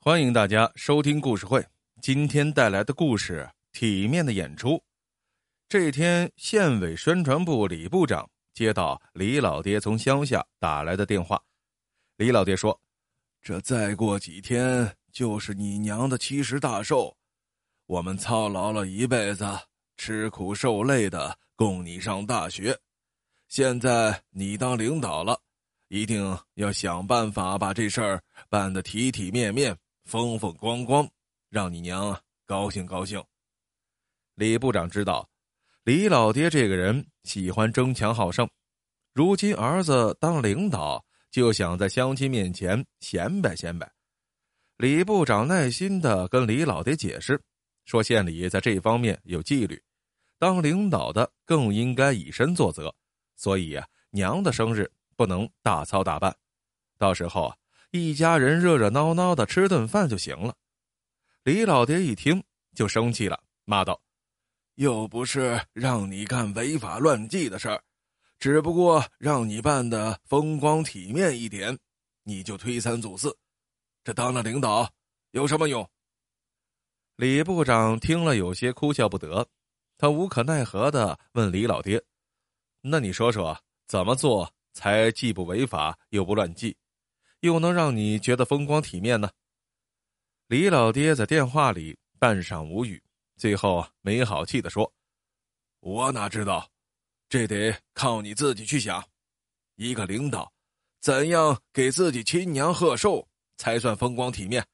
欢迎大家收听故事会。今天带来的故事《体面的演出》。这天，县委宣传部李部长接到李老爹从乡下打来的电话。李老爹说：“这再过几天就是你娘的七十大寿，我们操劳了一辈子，吃苦受累的供你上大学。现在你当领导了，一定要想办法把这事儿办得体体面面。”风风光光，让你娘高兴高兴。李部长知道，李老爹这个人喜欢争强好胜，如今儿子当领导，就想在乡亲面前显摆显摆。李部长耐心的跟李老爹解释，说县里在这方面有纪律，当领导的更应该以身作则，所以娘的生日不能大操大办，到时候啊。一家人热热闹闹的吃顿饭就行了。李老爹一听就生气了，骂道：“又不是让你干违法乱纪的事儿，只不过让你办的风光体面一点，你就推三阻四，这当了领导有什么用？”李部长听了有些哭笑不得，他无可奈何的问李老爹：“那你说说，怎么做才既不违法又不乱纪？”又能让你觉得风光体面呢？李老爹在电话里半晌无语，最后没好气的说：“我哪知道，这得靠你自己去想。一个领导，怎样给自己亲娘贺寿才算风光体面？”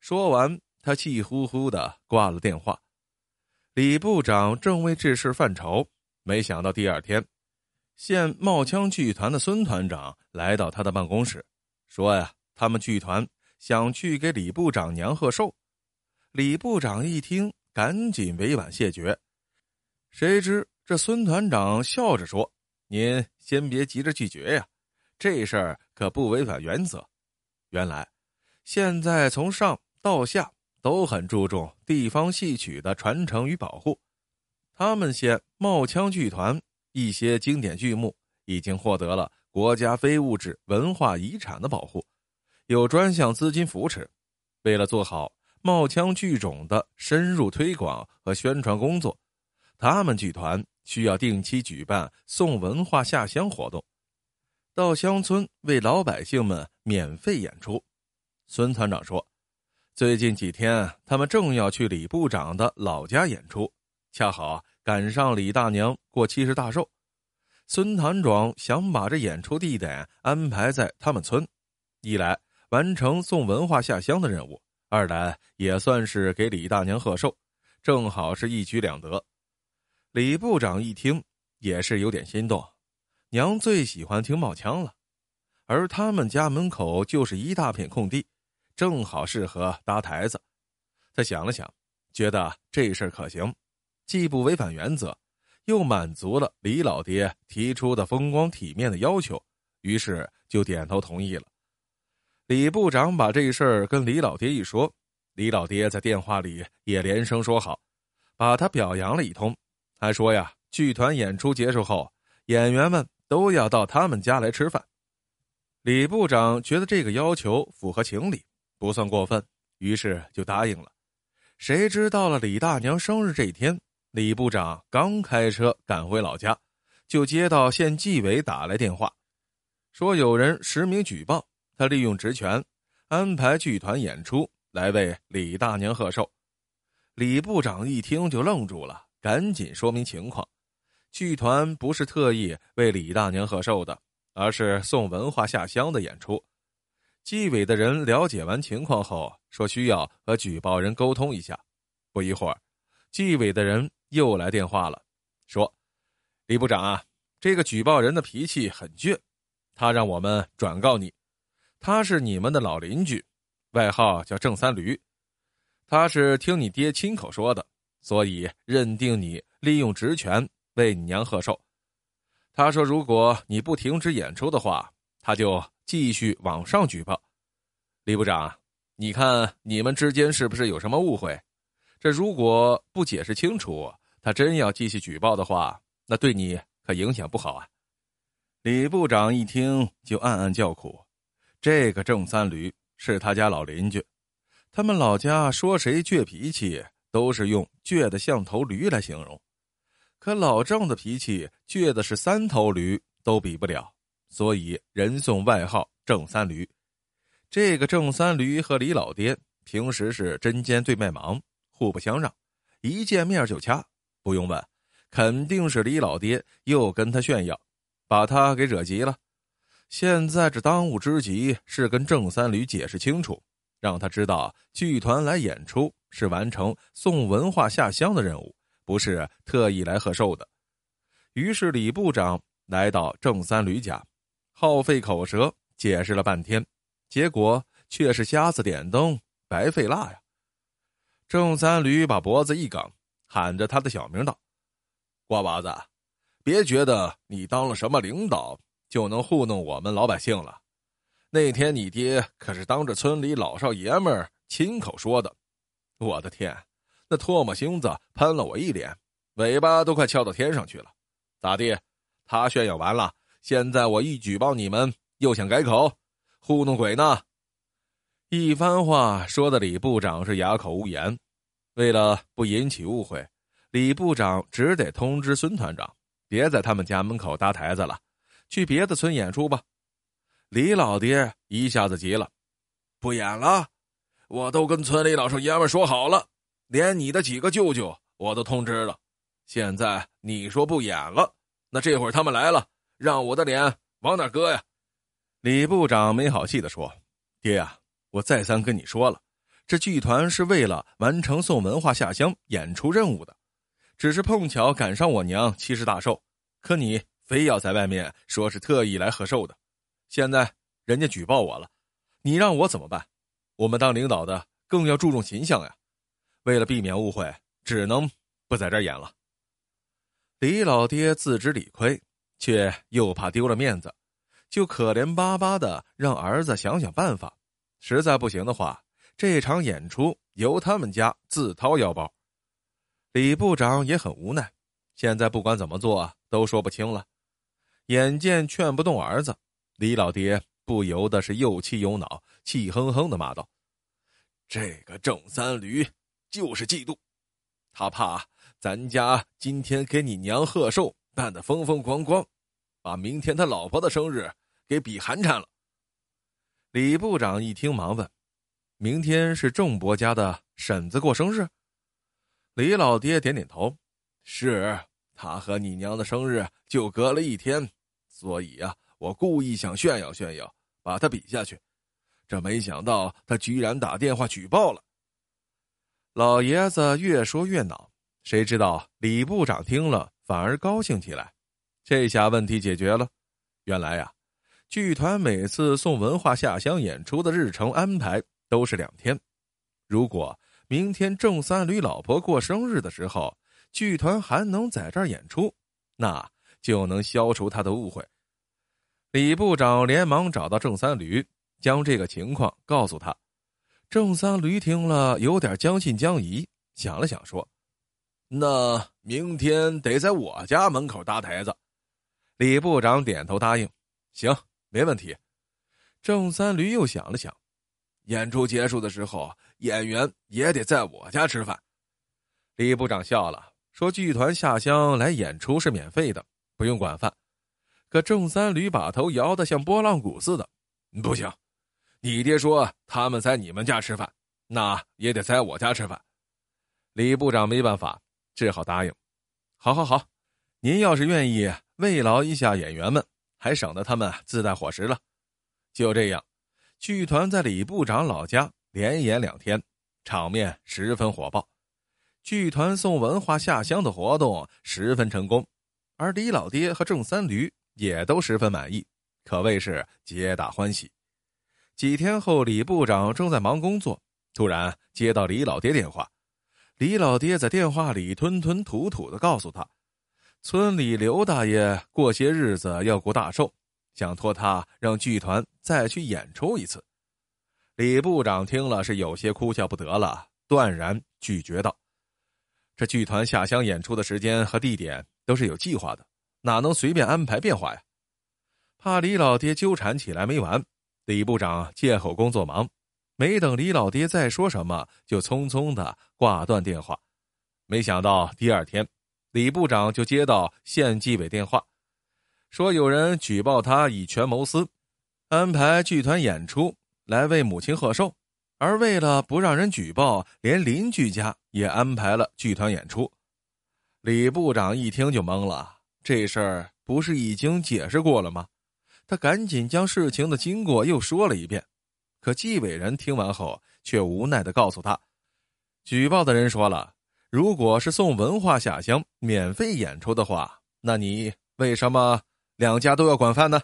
说完，他气呼呼的挂了电话。李部长正为这事犯愁，没想到第二天。县冒枪剧团的孙团长来到他的办公室，说：“呀，他们剧团想去给李部长娘贺寿。”李部长一听，赶紧委婉谢绝。谁知这孙团长笑着说：“您先别急着拒绝呀，这事儿可不违反原则。原来，现在从上到下都很注重地方戏曲的传承与保护。他们县冒枪剧团。”一些经典剧目已经获得了国家非物质文化遗产的保护，有专项资金扶持。为了做好冒腔剧种的深入推广和宣传工作，他们剧团需要定期举办送文化下乡活动，到乡村为老百姓们免费演出。孙团长说：“最近几天，他们正要去李部长的老家演出，恰好。”赶上李大娘过七十大寿，孙团长想把这演出地点安排在他们村，一来完成送文化下乡的任务，二来也算是给李大娘贺寿，正好是一举两得。李部长一听也是有点心动，娘最喜欢听冒腔了，而他们家门口就是一大片空地，正好适合搭台子。他想了想，觉得这事儿可行。既不违反原则，又满足了李老爹提出的风光体面的要求，于是就点头同意了。李部长把这事儿跟李老爹一说，李老爹在电话里也连声说好，把他表扬了一通，还说呀，剧团演出结束后，演员们都要到他们家来吃饭。李部长觉得这个要求符合情理，不算过分，于是就答应了。谁知到了李大娘生日这一天。李部长刚开车赶回老家，就接到县纪委打来电话，说有人实名举报他利用职权安排剧团演出来为李大娘贺寿。李部长一听就愣住了，赶紧说明情况：剧团不是特意为李大娘贺寿的，而是送文化下乡的演出。纪委的人了解完情况后，说需要和举报人沟通一下。不一会儿，纪委的人。又来电话了，说：“李部长啊，这个举报人的脾气很倔，他让我们转告你，他是你们的老邻居，外号叫郑三驴，他是听你爹亲口说的，所以认定你利用职权为你娘贺寿。他说，如果你不停止演出的话，他就继续往上举报。李部长，你看你们之间是不是有什么误会？这如果不解释清楚。”他真要继续举报的话，那对你可影响不好啊！李部长一听就暗暗叫苦，这个郑三驴是他家老邻居，他们老家说谁倔脾气，都是用倔的像头驴来形容。可老郑的脾气倔的是三头驴都比不了，所以人送外号“郑三驴”。这个郑三驴和李老爹平时是针尖对麦芒，互不相让，一见面就掐。不用问，肯定是李老爹又跟他炫耀，把他给惹急了。现在这当务之急是跟郑三驴解释清楚，让他知道剧团来演出是完成送文化下乡的任务。不是特意来贺寿的，于是李部长来到郑三驴家，耗费口舌解释了半天，结果却是瞎子点灯，白费蜡呀！郑三驴把脖子一梗，喊着他的小名道：“瓜娃子，别觉得你当了什么领导就能糊弄我们老百姓了。那天你爹可是当着村里老少爷们儿亲口说的，我的天！”那唾沫星子喷了我一脸，尾巴都快翘到天上去了。咋地？他炫耀完了，现在我一举报你们，又想改口，糊弄鬼呢？一番话说的李部长是哑口无言。为了不引起误会，李部长只得通知孙团长，别在他们家门口搭台子了，去别的村演出吧。李老爹一下子急了：“不演了！我都跟村里老少爷们说好了。”连你的几个舅舅我都通知了，现在你说不演了，那这会儿他们来了，让我的脸往哪搁呀？李部长没好气的说：“爹呀，我再三跟你说了，这剧团是为了完成送文化下乡演出任务的，只是碰巧赶上我娘七十大寿，可你非要在外面说是特意来贺寿的，现在人家举报我了，你让我怎么办？我们当领导的更要注重形象呀。”为了避免误会，只能不在这儿演了。李老爹自知理亏，却又怕丢了面子，就可怜巴巴的让儿子想想办法。实在不行的话，这场演出由他们家自掏腰包。李部长也很无奈，现在不管怎么做都说不清了。眼见劝不动儿子，李老爹不由得是又气又恼，气哼哼的骂道：“这个郑三驴！”就是嫉妒，他怕咱家今天给你娘贺寿办的风风光光，把明天他老婆的生日给比寒碜了。李部长一听，忙问：“明天是郑伯家的婶子过生日？”李老爹点点头：“是，他和你娘的生日就隔了一天，所以啊，我故意想炫耀炫耀，把他比下去。这没想到他居然打电话举报了。”老爷子越说越恼，谁知道李部长听了反而高兴起来，这下问题解决了。原来呀，剧团每次送文化下乡演出的日程安排都是两天。如果明天郑三驴老婆过生日的时候，剧团还能在这儿演出，那就能消除他的误会。李部长连忙找到郑三驴，将这个情况告诉他。郑三驴听了，有点将信将疑，想了想说：“那明天得在我家门口搭台子。”李部长点头答应：“行，没问题。”郑三驴又想了想，演出结束的时候，演员也得在我家吃饭。李部长笑了，说：“剧团下乡来演出是免费的，不用管饭。”可郑三驴把头摇得像拨浪鼓似的：“不行。”你爹说他们在你们家吃饭，那也得在我家吃饭。李部长没办法，只好答应。好，好，好，您要是愿意慰劳一下演员们，还省得他们自带伙食了。就这样，剧团在李部长老家连演两天，场面十分火爆。剧团送文化下乡的活动十分成功，而李老爹和郑三驴也都十分满意，可谓是皆大欢喜。几天后，李部长正在忙工作，突然接到李老爹电话。李老爹在电话里吞吞吐吐的告诉他，村里刘大爷过些日子要过大寿，想托他让剧团再去演出一次。李部长听了是有些哭笑不得了，断然拒绝道：“这剧团下乡演出的时间和地点都是有计划的，哪能随便安排变化呀？”怕李老爹纠缠起来没完。李部长借口工作忙，没等李老爹再说什么，就匆匆的挂断电话。没想到第二天，李部长就接到县纪委电话，说有人举报他以权谋私，安排剧团演出来为母亲贺寿，而为了不让人举报，连邻居家也安排了剧团演出。李部长一听就懵了，这事儿不是已经解释过了吗？他赶紧将事情的经过又说了一遍。可纪委人听完后，却无奈的告诉他，举报的人说了，如果是送文化下乡免费演出的话，那你为什么两家都要管饭呢？